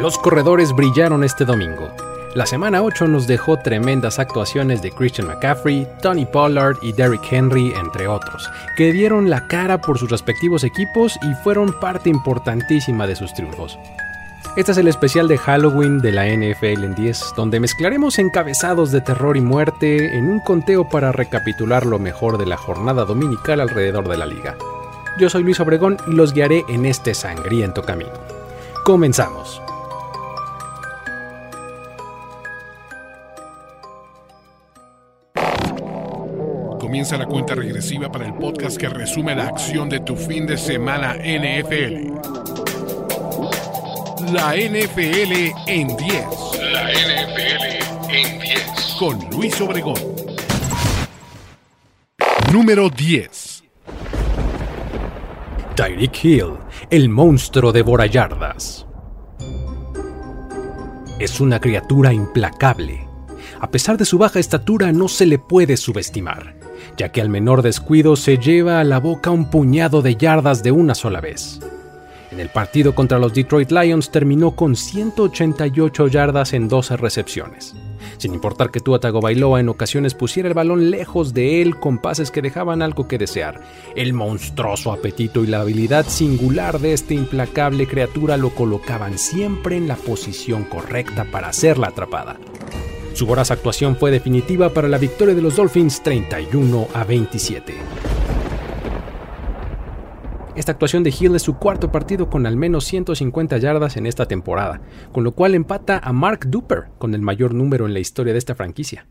Los corredores brillaron este domingo. La semana 8 nos dejó tremendas actuaciones de Christian McCaffrey, Tony Pollard y Derrick Henry, entre otros, que dieron la cara por sus respectivos equipos y fueron parte importantísima de sus triunfos. Este es el especial de Halloween de la NFL en 10, donde mezclaremos encabezados de terror y muerte en un conteo para recapitular lo mejor de la jornada dominical alrededor de la liga. Yo soy Luis Obregón y los guiaré en este sangriento camino. Comenzamos. Comienza la cuenta regresiva para el podcast que resume la acción de tu fin de semana NFL. La NFL en 10. La NFL en 10. Con Luis Obregón. Número 10. Tyreek Hill, el monstruo de yardas. Es una criatura implacable. A pesar de su baja estatura, no se le puede subestimar ya que al menor descuido se lleva a la boca un puñado de yardas de una sola vez. En el partido contra los Detroit Lions terminó con 188 yardas en 12 recepciones. Sin importar que Tua Tagovailoa en ocasiones pusiera el balón lejos de él con pases que dejaban algo que desear, el monstruoso apetito y la habilidad singular de esta implacable criatura lo colocaban siempre en la posición correcta para ser la atrapada. Su voraz actuación fue definitiva para la victoria de los Dolphins 31 a 27. Esta actuación de Hill es su cuarto partido con al menos 150 yardas en esta temporada, con lo cual empata a Mark Duper con el mayor número en la historia de esta franquicia.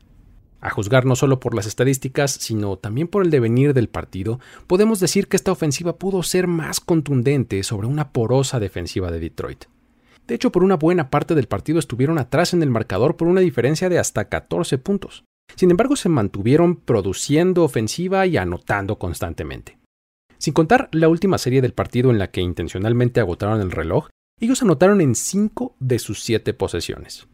A juzgar no solo por las estadísticas, sino también por el devenir del partido, podemos decir que esta ofensiva pudo ser más contundente sobre una porosa defensiva de Detroit. De hecho, por una buena parte del partido estuvieron atrás en el marcador por una diferencia de hasta 14 puntos. Sin embargo, se mantuvieron produciendo ofensiva y anotando constantemente. Sin contar la última serie del partido en la que intencionalmente agotaron el reloj, ellos anotaron en 5 de sus 7 posesiones.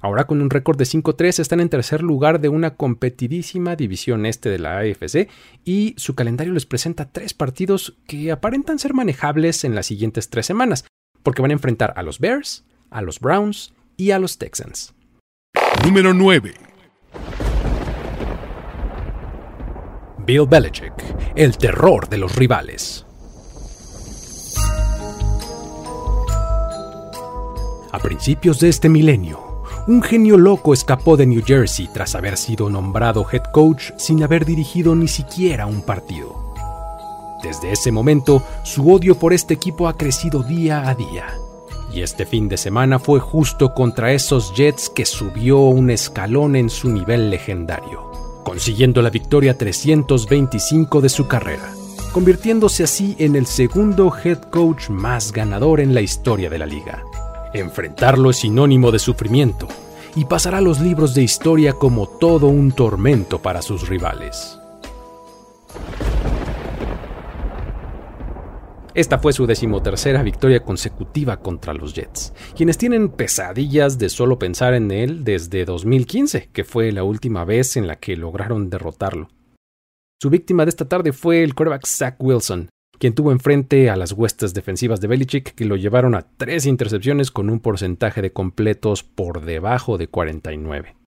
Ahora con un récord de 5-3 están en tercer lugar de una competidísima división este de la AFC y su calendario les presenta tres partidos que aparentan ser manejables en las siguientes tres semanas, porque van a enfrentar a los Bears, a los Browns y a los Texans. Número 9. Bill Belichick, el terror de los rivales. A principios de este milenio, un genio loco escapó de New Jersey tras haber sido nombrado head coach sin haber dirigido ni siquiera un partido. Desde ese momento, su odio por este equipo ha crecido día a día. Y este fin de semana fue justo contra esos Jets que subió un escalón en su nivel legendario, consiguiendo la victoria 325 de su carrera, convirtiéndose así en el segundo head coach más ganador en la historia de la liga. Enfrentarlo es sinónimo de sufrimiento y pasará a los libros de historia como todo un tormento para sus rivales. Esta fue su decimotercera victoria consecutiva contra los Jets, quienes tienen pesadillas de solo pensar en él desde 2015, que fue la última vez en la que lograron derrotarlo. Su víctima de esta tarde fue el quarterback Zach Wilson, quien tuvo enfrente a las huestes defensivas de Belichick que lo llevaron a tres intercepciones con un porcentaje de completos por debajo de 49.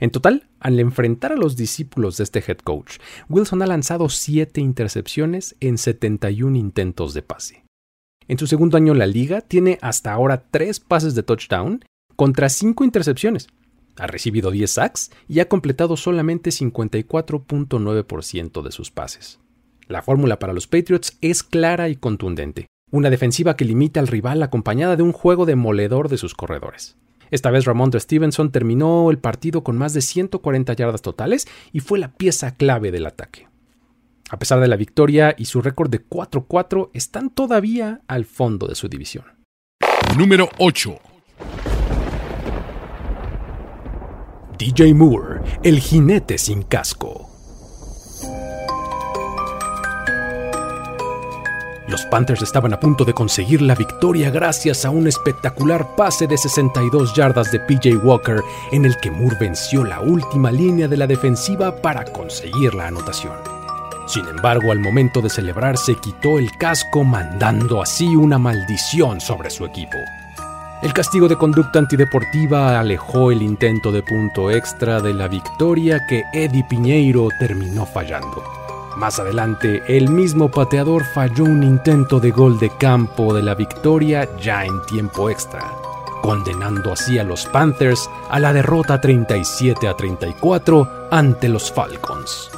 En total, al enfrentar a los discípulos de este head coach, Wilson ha lanzado 7 intercepciones en 71 intentos de pase. En su segundo año en la liga, tiene hasta ahora 3 pases de touchdown contra 5 intercepciones. Ha recibido 10 sacks y ha completado solamente 54.9% de sus pases. La fórmula para los Patriots es clara y contundente. Una defensiva que limita al rival acompañada de un juego demoledor de sus corredores. Esta vez Ramondre Stevenson terminó el partido con más de 140 yardas totales y fue la pieza clave del ataque. A pesar de la victoria y su récord de 4-4, están todavía al fondo de su división. Número 8. DJ Moore, el jinete sin casco. Los Panthers estaban a punto de conseguir la victoria gracias a un espectacular pase de 62 yardas de PJ Walker en el que Moore venció la última línea de la defensiva para conseguir la anotación. Sin embargo, al momento de celebrar se quitó el casco mandando así una maldición sobre su equipo. El castigo de conducta antideportiva alejó el intento de punto extra de la victoria que Eddie Piñeiro terminó fallando. Más adelante, el mismo pateador falló un intento de gol de campo de la victoria ya en tiempo extra, condenando así a los Panthers a la derrota 37 a 34 ante los Falcons.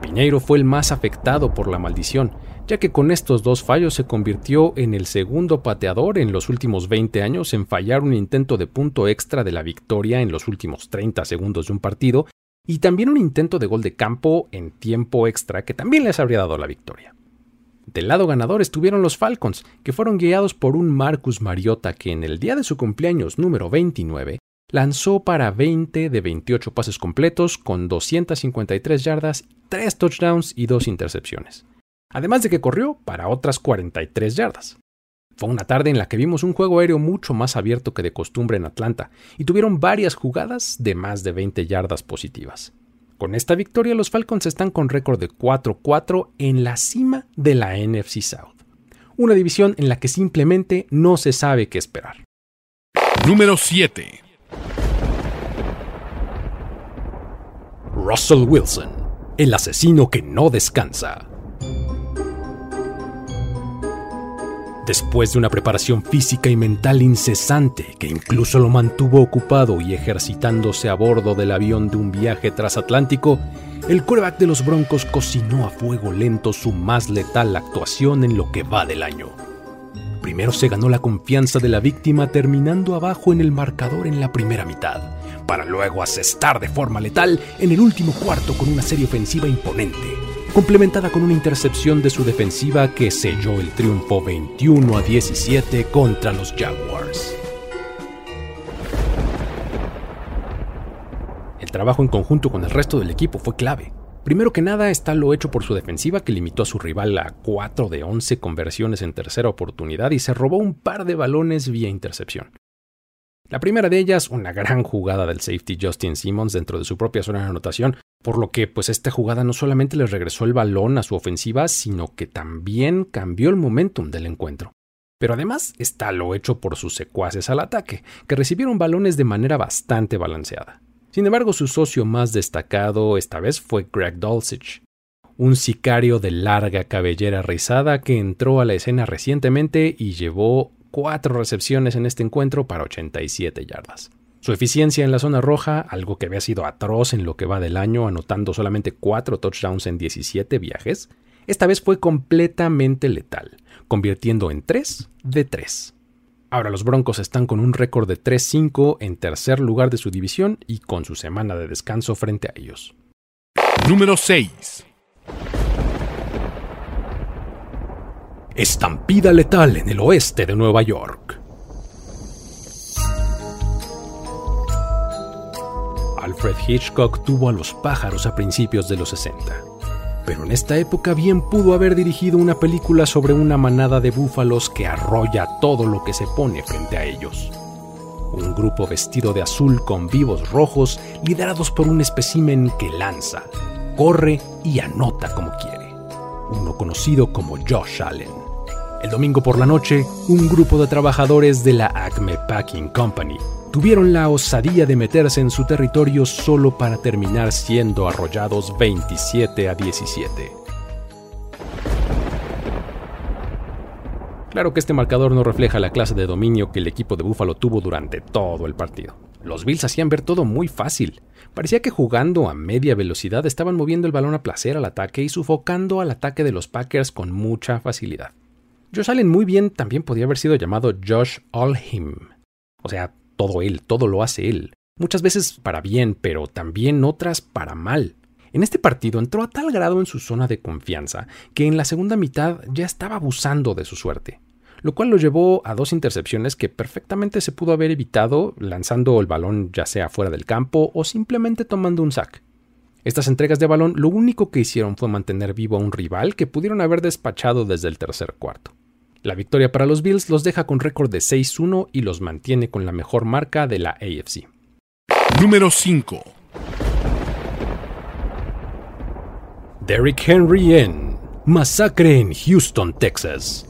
Piñeiro fue el más afectado por la maldición, ya que con estos dos fallos se convirtió en el segundo pateador en los últimos 20 años en fallar un intento de punto extra de la victoria en los últimos 30 segundos de un partido y también un intento de gol de campo en tiempo extra que también les habría dado la victoria. Del lado ganador estuvieron los Falcons, que fueron guiados por un Marcus Mariota que en el día de su cumpleaños número 29 lanzó para 20 de 28 pases completos con 253 yardas, 3 touchdowns y 2 intercepciones. Además de que corrió para otras 43 yardas. Fue una tarde en la que vimos un juego aéreo mucho más abierto que de costumbre en Atlanta y tuvieron varias jugadas de más de 20 yardas positivas. Con esta victoria los Falcons están con récord de 4-4 en la cima de la NFC South, una división en la que simplemente no se sabe qué esperar. Número 7. Russell Wilson, el asesino que no descansa. Después de una preparación física y mental incesante que incluso lo mantuvo ocupado y ejercitándose a bordo del avión de un viaje transatlántico, el quarterback de los Broncos cocinó a fuego lento su más letal actuación en lo que va del año. Primero se ganó la confianza de la víctima terminando abajo en el marcador en la primera mitad, para luego asestar de forma letal en el último cuarto con una serie ofensiva imponente complementada con una intercepción de su defensiva que selló el triunfo 21 a 17 contra los Jaguars. El trabajo en conjunto con el resto del equipo fue clave. Primero que nada está lo hecho por su defensiva que limitó a su rival a 4 de 11 conversiones en tercera oportunidad y se robó un par de balones vía intercepción. La primera de ellas, una gran jugada del safety Justin Simmons dentro de su propia zona de anotación, por lo que pues esta jugada no solamente le regresó el balón a su ofensiva, sino que también cambió el momentum del encuentro. Pero además está lo hecho por sus secuaces al ataque, que recibieron balones de manera bastante balanceada. Sin embargo, su socio más destacado esta vez fue Greg Dulcich, un sicario de larga cabellera rizada que entró a la escena recientemente y llevó cuatro recepciones en este encuentro para 87 yardas. Su eficiencia en la zona roja, algo que había sido atroz en lo que va del año, anotando solamente 4 touchdowns en 17 viajes, esta vez fue completamente letal, convirtiendo en 3 de 3. Ahora los Broncos están con un récord de 3-5 en tercer lugar de su división y con su semana de descanso frente a ellos. Número 6. Estampida letal en el oeste de Nueva York. Alfred Hitchcock tuvo a los pájaros a principios de los 60. Pero en esta época bien pudo haber dirigido una película sobre una manada de búfalos que arrolla todo lo que se pone frente a ellos. Un grupo vestido de azul con vivos rojos, liderados por un espécimen que lanza, corre y anota como quiere. Uno conocido como Josh Allen. El domingo por la noche, un grupo de trabajadores de la Acme Packing Company tuvieron la osadía de meterse en su territorio solo para terminar siendo arrollados 27 a 17. Claro que este marcador no refleja la clase de dominio que el equipo de Buffalo tuvo durante todo el partido. Los Bills hacían ver todo muy fácil. Parecía que jugando a media velocidad estaban moviendo el balón a placer al ataque y sufocando al ataque de los Packers con mucha facilidad. Josh Allen muy bien también podía haber sido llamado Josh Allhim. O sea, todo él, todo lo hace él. Muchas veces para bien, pero también otras para mal. En este partido entró a tal grado en su zona de confianza que en la segunda mitad ya estaba abusando de su suerte, lo cual lo llevó a dos intercepciones que perfectamente se pudo haber evitado lanzando el balón ya sea fuera del campo o simplemente tomando un sack. Estas entregas de balón lo único que hicieron fue mantener vivo a un rival que pudieron haber despachado desde el tercer cuarto. La victoria para los Bills los deja con récord de 6-1 y los mantiene con la mejor marca de la AFC. Número 5. Derrick Henry en Masacre en Houston, Texas.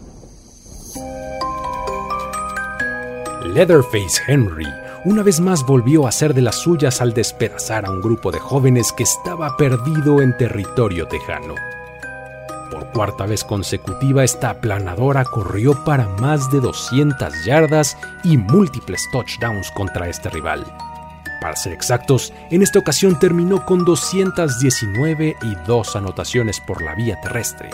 Leatherface Henry una vez más volvió a hacer de las suyas al despedazar a un grupo de jóvenes que estaba perdido en territorio tejano. Por cuarta vez consecutiva, esta aplanadora corrió para más de 200 yardas y múltiples touchdowns contra este rival. Para ser exactos, en esta ocasión terminó con 219 y dos anotaciones por la vía terrestre,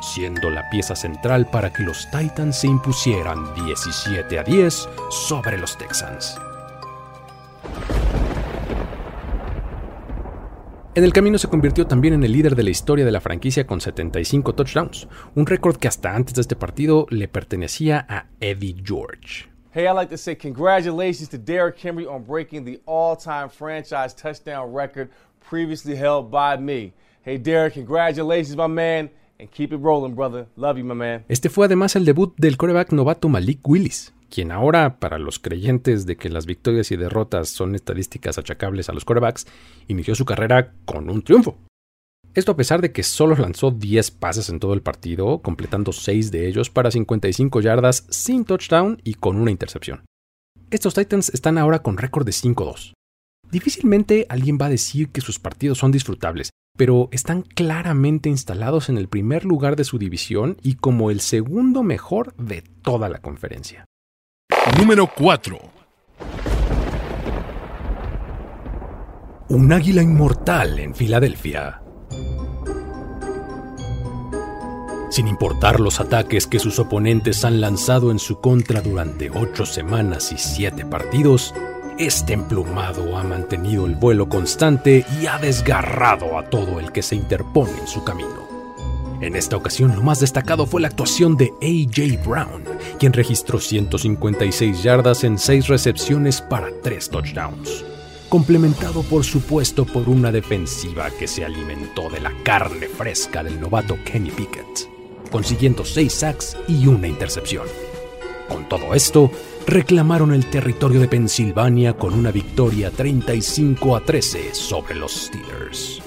siendo la pieza central para que los Titans se impusieran 17 a 10 sobre los Texans. En el camino se convirtió también en el líder de la historia de la franquicia con 75 touchdowns, un récord que hasta antes de este partido le pertenecía a Eddie George. Hey, I'd like to say congratulations to Derrick Henry on breaking the all-time franchise touchdown record previously held by me. Hey, Derrick, congratulations, my man, and keep it rolling, brother. Love you, my man. Este fue además el debut del coreback novato Malik Willis, quien ahora, para los creyentes de que las victorias y derrotas son estadísticas achacables a los corebacks, inició su carrera con un triunfo. Esto a pesar de que solo lanzó 10 pases en todo el partido, completando 6 de ellos para 55 yardas sin touchdown y con una intercepción. Estos Titans están ahora con récord de 5-2. Difícilmente alguien va a decir que sus partidos son disfrutables, pero están claramente instalados en el primer lugar de su división y como el segundo mejor de toda la conferencia. Número 4. Un águila inmortal en Filadelfia. Sin importar los ataques que sus oponentes han lanzado en su contra durante ocho semanas y siete partidos, este emplumado ha mantenido el vuelo constante y ha desgarrado a todo el que se interpone en su camino. En esta ocasión lo más destacado fue la actuación de AJ Brown, quien registró 156 yardas en 6 recepciones para 3 touchdowns, complementado por supuesto por una defensiva que se alimentó de la carne fresca del novato Kenny Pickett, consiguiendo 6 sacks y una intercepción. Con todo esto, reclamaron el territorio de Pensilvania con una victoria 35 a 13 sobre los Steelers.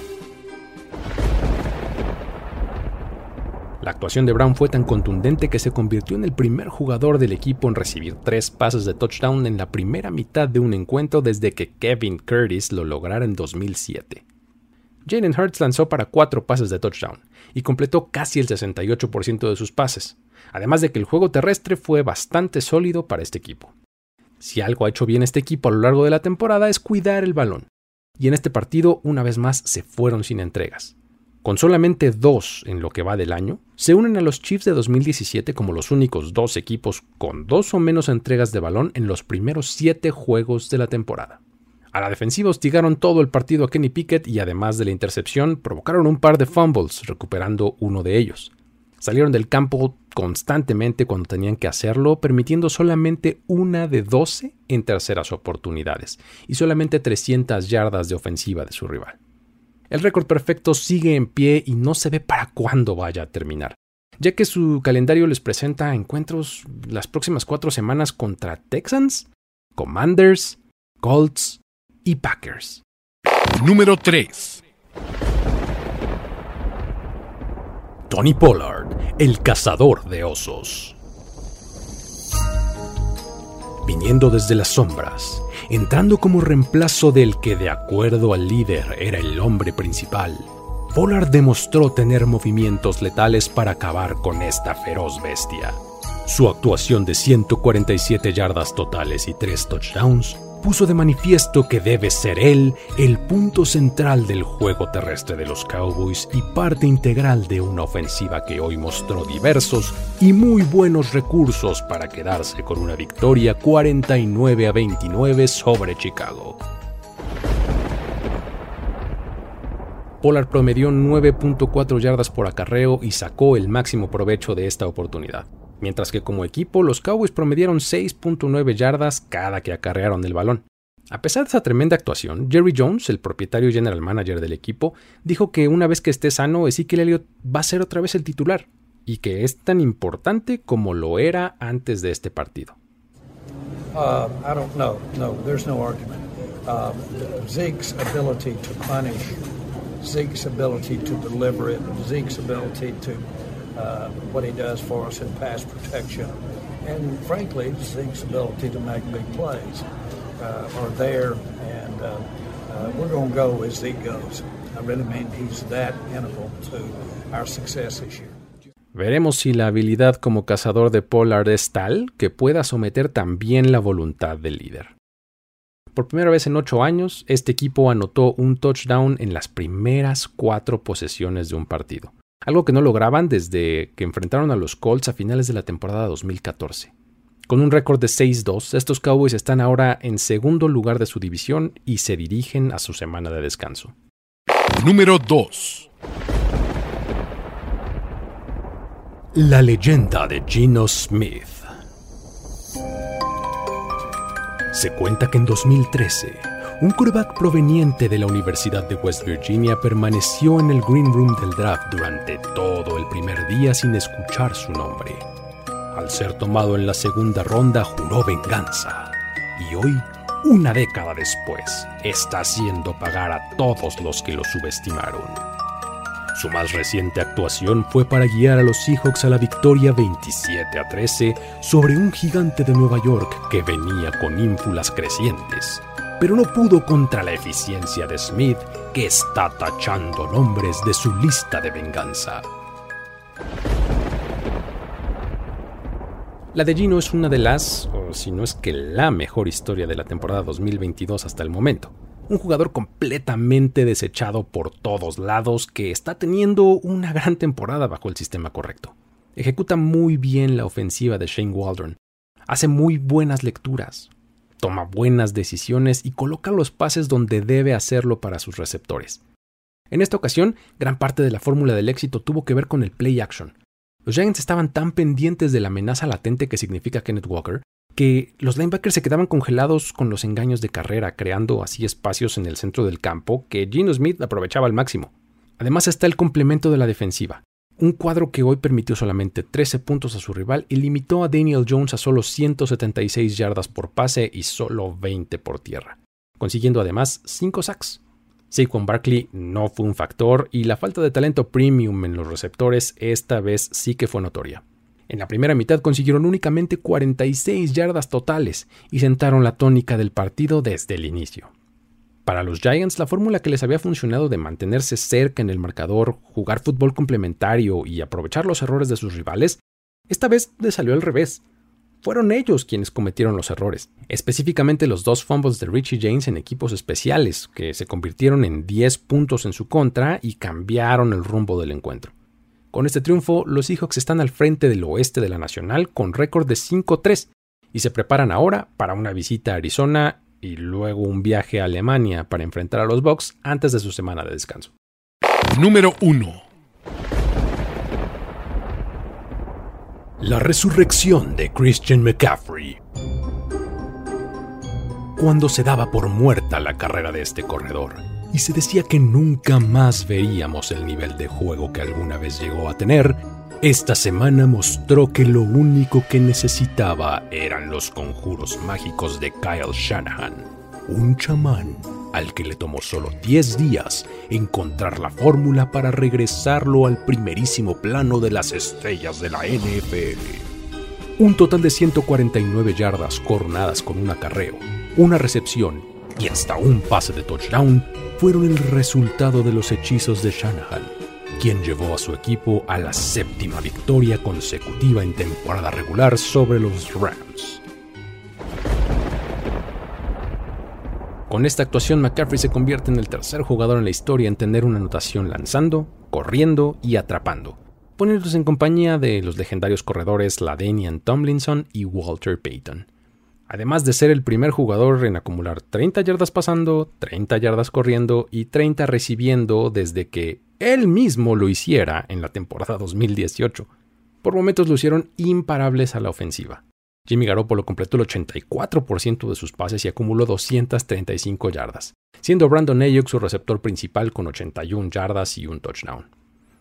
La actuación de Brown fue tan contundente que se convirtió en el primer jugador del equipo en recibir tres pases de touchdown en la primera mitad de un encuentro desde que Kevin Curtis lo lograra en 2007. Jalen Hurts lanzó para cuatro pases de touchdown y completó casi el 68% de sus pases, además de que el juego terrestre fue bastante sólido para este equipo. Si algo ha hecho bien este equipo a lo largo de la temporada es cuidar el balón, y en este partido una vez más se fueron sin entregas con solamente dos en lo que va del año, se unen a los Chiefs de 2017 como los únicos dos equipos con dos o menos entregas de balón en los primeros siete juegos de la temporada. A la defensiva hostigaron todo el partido a Kenny Pickett y además de la intercepción provocaron un par de fumbles, recuperando uno de ellos. Salieron del campo constantemente cuando tenían que hacerlo, permitiendo solamente una de 12 en terceras oportunidades y solamente 300 yardas de ofensiva de su rival. El récord perfecto sigue en pie y no se ve para cuándo vaya a terminar, ya que su calendario les presenta encuentros las próximas cuatro semanas contra Texans, Commanders, Colts y Packers. Número 3. Tony Pollard, el cazador de osos. Viniendo desde las sombras, entrando como reemplazo del que de acuerdo al líder era el hombre principal. Pollard demostró tener movimientos letales para acabar con esta feroz bestia. Su actuación de 147 yardas totales y 3 touchdowns puso de manifiesto que debe ser él el punto central del juego terrestre de los Cowboys y parte integral de una ofensiva que hoy mostró diversos y muy buenos recursos para quedarse con una victoria 49 a 29 sobre Chicago. Pollard promedió 9.4 yardas por acarreo y sacó el máximo provecho de esta oportunidad mientras que como equipo los Cowboys promedieron 6.9 yardas cada que acarrearon el balón. A pesar de esa tremenda actuación, Jerry Jones, el propietario y general manager del equipo, dijo que una vez que esté sano, Ezekiel Elliott va a ser otra vez el titular, y que es tan importante como lo era antes de este partido. Uh, I don't know. No, there's no argument. Uh, Zeke's ability to punish, Zeke's ability to deliver it, Zeke's ability to uh, what he does for us in pass protection and frankly, Zeke's ability to make big plays uh, are there, and uh, uh, we're going to go as Zeke goes. I really mean he's that integral to our success this year. Veremos si la habilidad como cazador de Pollard es tal que pueda someter también la voluntad del líder. Por primera vez en ocho años, este equipo anotó un touchdown en las primeras cuatro posesiones de un partido, algo que no lograban desde que enfrentaron a los Colts a finales de la temporada 2014. Con un récord de 6-2, estos Cowboys están ahora en segundo lugar de su división y se dirigen a su semana de descanso. Número 2. La leyenda de Geno Smith. Se cuenta que en 2013, un quarterback proveniente de la Universidad de West Virginia permaneció en el green room del draft durante todo el primer día sin escuchar su nombre. Al ser tomado en la segunda ronda juró venganza y hoy, una década después, está haciendo pagar a todos los que lo subestimaron. Su más reciente actuación fue para guiar a los Seahawks a la victoria 27 a 13 sobre un gigante de Nueva York que venía con ínfulas crecientes, pero no pudo contra la eficiencia de Smith que está tachando nombres de su lista de venganza. La de Gino es una de las, o si no es que la mejor historia de la temporada 2022 hasta el momento un jugador completamente desechado por todos lados que está teniendo una gran temporada bajo el sistema correcto. Ejecuta muy bien la ofensiva de Shane Waldron, hace muy buenas lecturas, toma buenas decisiones y coloca los pases donde debe hacerlo para sus receptores. En esta ocasión, gran parte de la fórmula del éxito tuvo que ver con el play action. Los Giants estaban tan pendientes de la amenaza latente que significa Kenneth Walker que los linebackers se quedaban congelados con los engaños de carrera, creando así espacios en el centro del campo que Gino Smith aprovechaba al máximo. Además está el complemento de la defensiva, un cuadro que hoy permitió solamente 13 puntos a su rival y limitó a Daniel Jones a solo 176 yardas por pase y solo 20 por tierra, consiguiendo además 5 sacks. Saquon Barkley no fue un factor y la falta de talento premium en los receptores esta vez sí que fue notoria. En la primera mitad consiguieron únicamente 46 yardas totales y sentaron la tónica del partido desde el inicio. Para los Giants, la fórmula que les había funcionado de mantenerse cerca en el marcador, jugar fútbol complementario y aprovechar los errores de sus rivales, esta vez les salió al revés. Fueron ellos quienes cometieron los errores, específicamente los dos fumbles de Richie James en equipos especiales, que se convirtieron en 10 puntos en su contra y cambiaron el rumbo del encuentro. Con este triunfo, los Seahawks están al frente del oeste de la Nacional con récord de 5-3 y se preparan ahora para una visita a Arizona y luego un viaje a Alemania para enfrentar a los Bucks antes de su semana de descanso. Número 1. La resurrección de Christian McCaffrey. Cuando se daba por muerta la carrera de este corredor, y se decía que nunca más veríamos el nivel de juego que alguna vez llegó a tener, esta semana mostró que lo único que necesitaba eran los conjuros mágicos de Kyle Shanahan, un chamán al que le tomó solo 10 días encontrar la fórmula para regresarlo al primerísimo plano de las estrellas de la NFL. Un total de 149 yardas coronadas con un acarreo, una recepción y hasta un pase de touchdown fueron el resultado de los hechizos de Shanahan, quien llevó a su equipo a la séptima victoria consecutiva en temporada regular sobre los Rams. Con esta actuación, McCaffrey se convierte en el tercer jugador en la historia en tener una anotación lanzando, corriendo y atrapando, poniéndose en compañía de los legendarios corredores Ladanian Tomlinson y Walter Payton además de ser el primer jugador en acumular 30 yardas pasando, 30 yardas corriendo y 30 recibiendo desde que él mismo lo hiciera en la temporada 2018. Por momentos lucieron imparables a la ofensiva. Jimmy Garoppolo completó el 84% de sus pases y acumuló 235 yardas, siendo Brandon Ayuk su receptor principal con 81 yardas y un touchdown.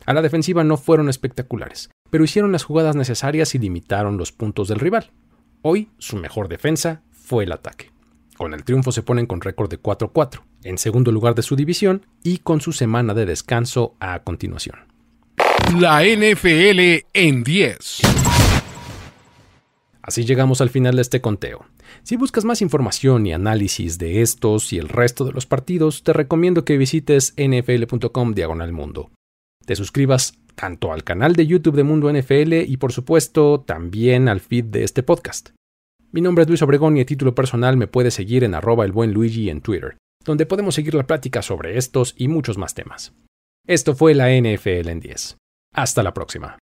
A la defensiva no fueron espectaculares, pero hicieron las jugadas necesarias y limitaron los puntos del rival. Hoy su mejor defensa fue el ataque. Con el triunfo se ponen con récord de 4-4, en segundo lugar de su división y con su semana de descanso a continuación. La NFL en 10. Así llegamos al final de este conteo. Si buscas más información y análisis de estos y el resto de los partidos, te recomiendo que visites nfl.com diagonal mundo. Te suscribas tanto al canal de YouTube de Mundo NFL y por supuesto también al feed de este podcast. Mi nombre es Luis Obregón y a título personal me puedes seguir en arroba el buen Luigi en Twitter, donde podemos seguir la plática sobre estos y muchos más temas. Esto fue la NFL en 10. Hasta la próxima.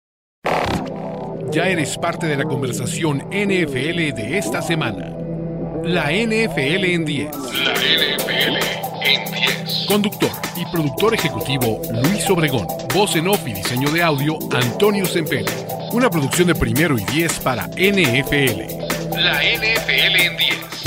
Ya eres parte de la conversación NFL de esta semana. La NFL en 10. La NFL en 10. Conductor y productor ejecutivo Luis Obregón. Voz en off y diseño de audio Antonio Sempere. Una producción de primero y 10 para NFL. La NFL en 10.